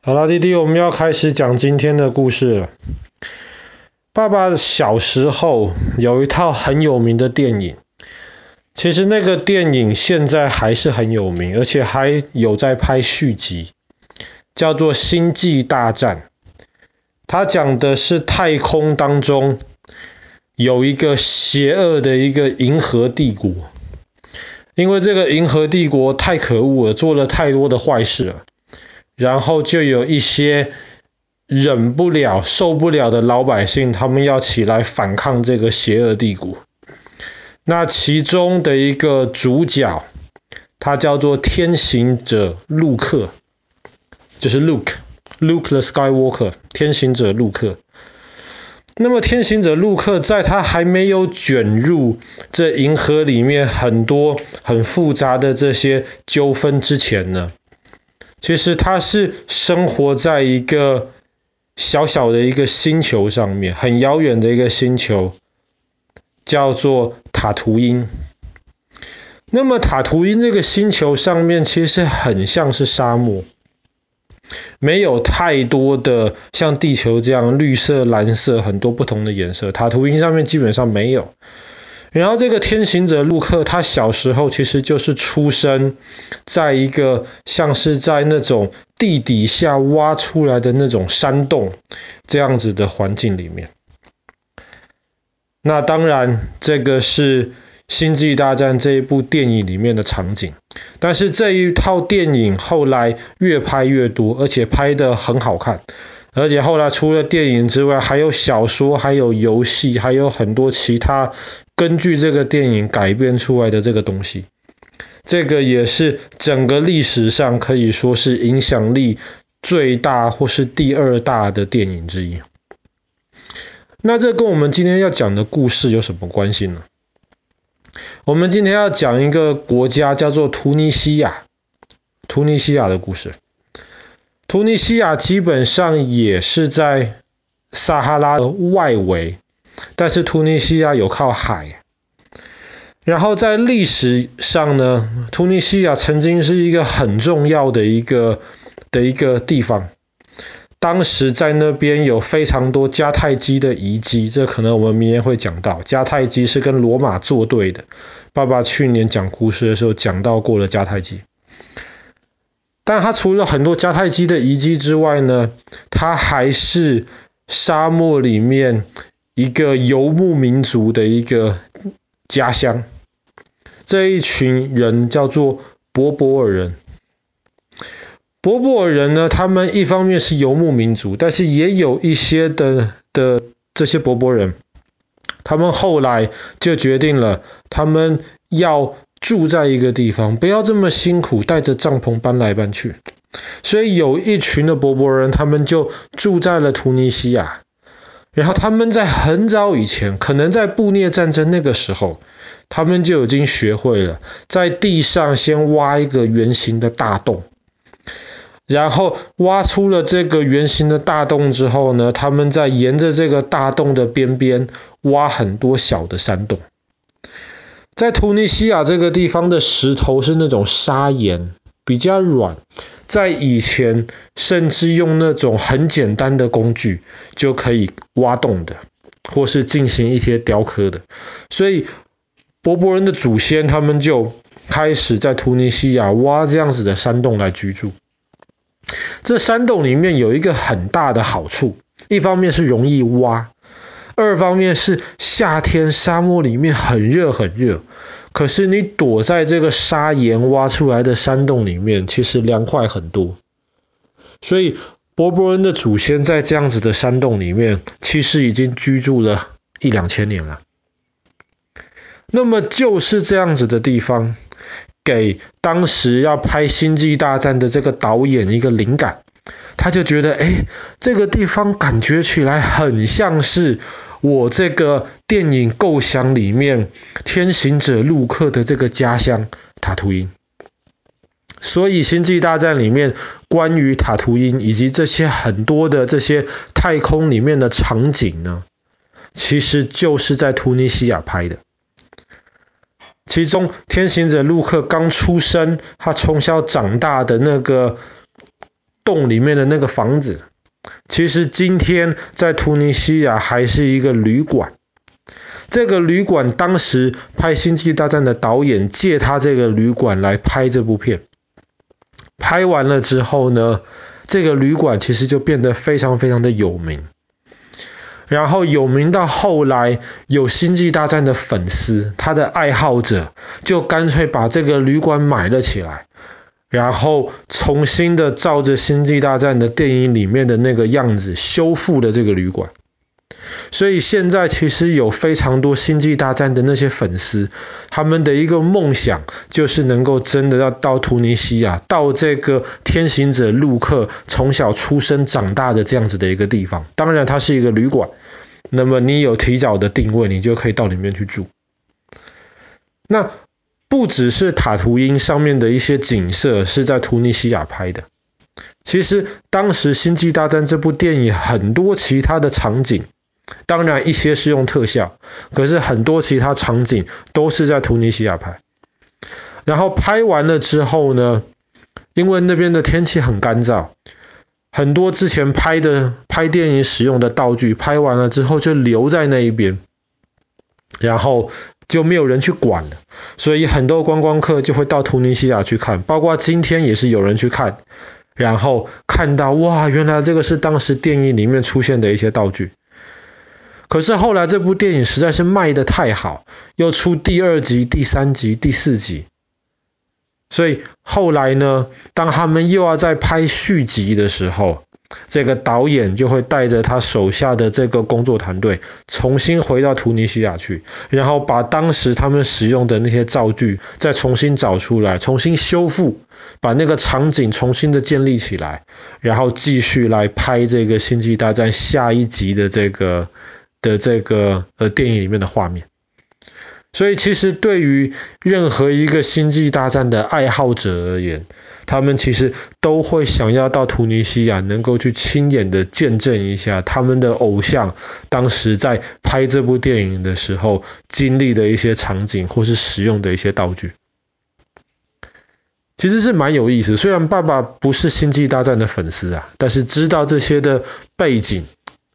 好了，弟弟，我们要开始讲今天的故事了。爸爸小时候有一套很有名的电影，其实那个电影现在还是很有名，而且还有在拍续集，叫做《星际大战》。它讲的是太空当中有一个邪恶的一个银河帝国，因为这个银河帝国太可恶了，做了太多的坏事了。然后就有一些忍不了、受不了的老百姓，他们要起来反抗这个邪恶帝国。那其中的一个主角，他叫做天行者陆克，就是 Luke，Luke the Skywalker，天行者陆克。那么天行者陆克在他还没有卷入这银河里面很多很复杂的这些纠纷之前呢，其实他是生活在一个小小的一个星球上面，很遥远的一个星球，叫做塔图因。那么塔图因这个星球上面其实很像是沙漠，没有太多的像地球这样绿色、蓝色很多不同的颜色，塔图因上面基本上没有。然后这个天行者陆克，他小时候其实就是出生在一个像是在那种地底下挖出来的那种山洞这样子的环境里面。那当然，这个是《星际大战》这一部电影里面的场景。但是这一套电影后来越拍越多，而且拍得很好看。而且后来除了电影之外，还有小说，还有游戏，还有很多其他根据这个电影改编出来的这个东西。这个也是整个历史上可以说是影响力最大或是第二大的电影之一。那这跟我们今天要讲的故事有什么关系呢？我们今天要讲一个国家叫做突尼西亚，突尼西亚的故事。突尼西亚基本上也是在撒哈拉的外围，但是突尼西亚有靠海。然后在历史上呢，突尼西亚曾经是一个很重要的一个的一个地方。当时在那边有非常多迦太基的遗迹，这可能我们明天会讲到。迦太基是跟罗马作对的。爸爸去年讲故事的时候讲到过了迦太基。但它除了很多迦太基的遗迹之外呢，它还是沙漠里面一个游牧民族的一个家乡。这一群人叫做柏柏尔人。柏柏尔人呢，他们一方面是游牧民族，但是也有一些的的这些柏柏人，他们后来就决定了，他们要。住在一个地方，不要这么辛苦，带着帐篷搬来搬去。所以有一群的柏柏人，他们就住在了突尼西亚。然后他们在很早以前，可能在布涅战争那个时候，他们就已经学会了在地上先挖一个圆形的大洞。然后挖出了这个圆形的大洞之后呢，他们再沿着这个大洞的边边挖很多小的山洞。在突尼西亚这个地方的石头是那种砂岩，比较软。在以前，甚至用那种很简单的工具就可以挖洞的，或是进行一些雕刻的。所以，柏柏人的祖先他们就开始在突尼西亚挖这样子的山洞来居住。这山洞里面有一个很大的好处，一方面是容易挖。二方面是夏天沙漠里面很热很热，可是你躲在这个砂岩挖出来的山洞里面，其实凉快很多。所以柏柏人的祖先在这样子的山洞里面，其实已经居住了一两千年了。那么就是这样子的地方，给当时要拍《星际大战》的这个导演一个灵感，他就觉得，哎，这个地方感觉起来很像是。我这个电影构想里面，天行者陆克的这个家乡塔图因，所以《星际大战》里面关于塔图因以及这些很多的这些太空里面的场景呢，其实就是在突尼西亚拍的。其中，天行者陆克刚出生，他从小长大的那个洞里面的那个房子，其实今天在突尼西亚还是一个旅馆。这个旅馆当时拍《星际大战》的导演借他这个旅馆来拍这部片，拍完了之后呢，这个旅馆其实就变得非常非常的有名。然后有名到后来有《星际大战》的粉丝，他的爱好者就干脆把这个旅馆买了起来，然后重新的照着《星际大战》的电影里面的那个样子修复了这个旅馆。所以现在其实有非常多《星际大战》的那些粉丝，他们的一个梦想就是能够真的要到突尼西亚，到这个天行者陆克从小出生长大的这样子的一个地方。当然，它是一个旅馆，那么你有提早的定位，你就可以到里面去住。那不只是塔图因上面的一些景色是在突尼西亚拍的，其实当时《星际大战》这部电影很多其他的场景。当然，一些是用特效，可是很多其他场景都是在突尼西亚拍。然后拍完了之后呢，因为那边的天气很干燥，很多之前拍的拍电影使用的道具，拍完了之后就留在那一边，然后就没有人去管了。所以很多观光客就会到突尼西亚去看，包括今天也是有人去看，然后看到哇，原来这个是当时电影里面出现的一些道具。可是后来这部电影实在是卖得太好，又出第二集、第三集、第四集，所以后来呢，当他们又要再拍续集的时候，这个导演就会带着他手下的这个工作团队，重新回到突尼西亚去，然后把当时他们使用的那些道具再重新找出来，重新修复，把那个场景重新的建立起来，然后继续来拍这个星际大战下一集的这个。的这个呃电影里面的画面，所以其实对于任何一个星际大战的爱好者而言，他们其实都会想要到突尼西亚，能够去亲眼的见证一下他们的偶像当时在拍这部电影的时候经历的一些场景，或是使用的一些道具，其实是蛮有意思。虽然爸爸不是星际大战的粉丝啊，但是知道这些的背景，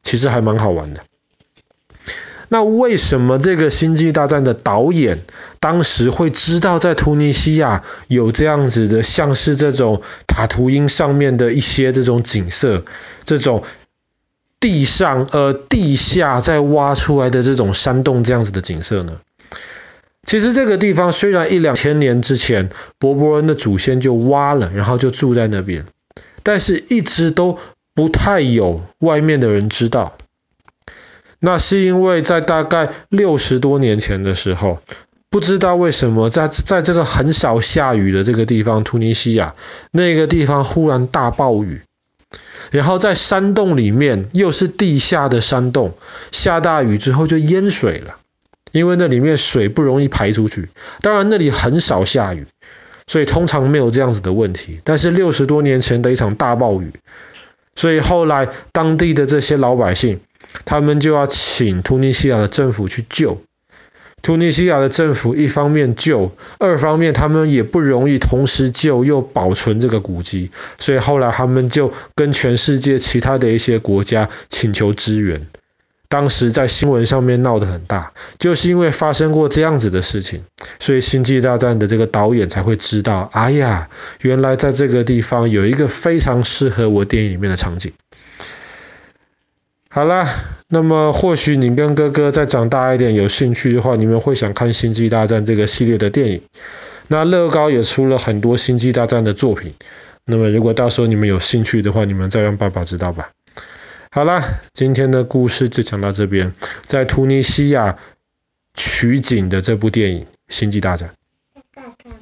其实还蛮好玩的。那为什么这个《星际大战》的导演当时会知道在突尼西亚有这样子的，像是这种塔图因上面的一些这种景色，这种地上呃地下在挖出来的这种山洞这样子的景色呢？其实这个地方虽然一两千年之前伯伯恩的祖先就挖了，然后就住在那边，但是一直都不太有外面的人知道。那是因为在大概六十多年前的时候，不知道为什么在在这个很少下雨的这个地方，突尼西亚那个地方忽然大暴雨，然后在山洞里面又是地下的山洞，下大雨之后就淹水了，因为那里面水不容易排出去。当然那里很少下雨，所以通常没有这样子的问题。但是六十多年前的一场大暴雨，所以后来当地的这些老百姓。他们就要请突尼西亚的政府去救。突尼西亚的政府一方面救，二方面他们也不容易同时救又保存这个古迹，所以后来他们就跟全世界其他的一些国家请求支援。当时在新闻上面闹得很大，就是因为发生过这样子的事情，所以《星际大战》的这个导演才会知道，哎呀，原来在这个地方有一个非常适合我电影里面的场景。好啦，那么或许你跟哥哥再长大一点有兴趣的话，你们会想看《星际大战》这个系列的电影。那乐高也出了很多《星际大战》的作品。那么如果到时候你们有兴趣的话，你们再让爸爸知道吧。好啦，今天的故事就讲到这边，在突尼西亚取景的这部电影《星际大战》。